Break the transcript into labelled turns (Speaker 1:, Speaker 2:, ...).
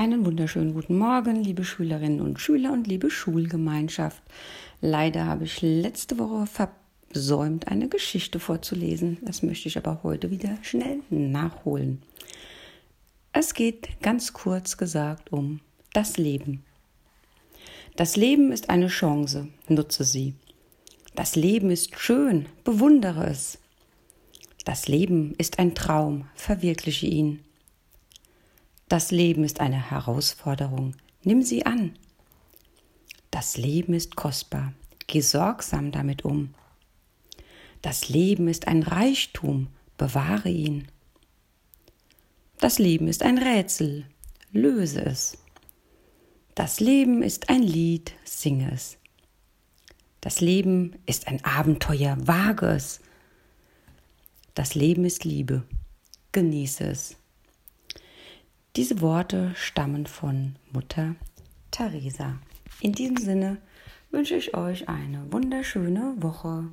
Speaker 1: Einen wunderschönen guten Morgen, liebe Schülerinnen und Schüler und liebe Schulgemeinschaft. Leider habe ich letzte Woche versäumt, eine Geschichte vorzulesen. Das möchte ich aber heute wieder schnell nachholen. Es geht ganz kurz gesagt um das Leben. Das Leben ist eine Chance, nutze sie. Das Leben ist schön, bewundere es. Das Leben ist ein Traum, verwirkliche ihn. Das Leben ist eine Herausforderung. Nimm sie an. Das Leben ist kostbar. Geh sorgsam damit um. Das Leben ist ein Reichtum. Bewahre ihn. Das Leben ist ein Rätsel. Löse es. Das Leben ist ein Lied. Singe es. Das Leben ist ein Abenteuer. Wage es. Das Leben ist Liebe. Genieße es. Diese Worte stammen von Mutter Teresa. In diesem Sinne wünsche ich euch eine wunderschöne Woche.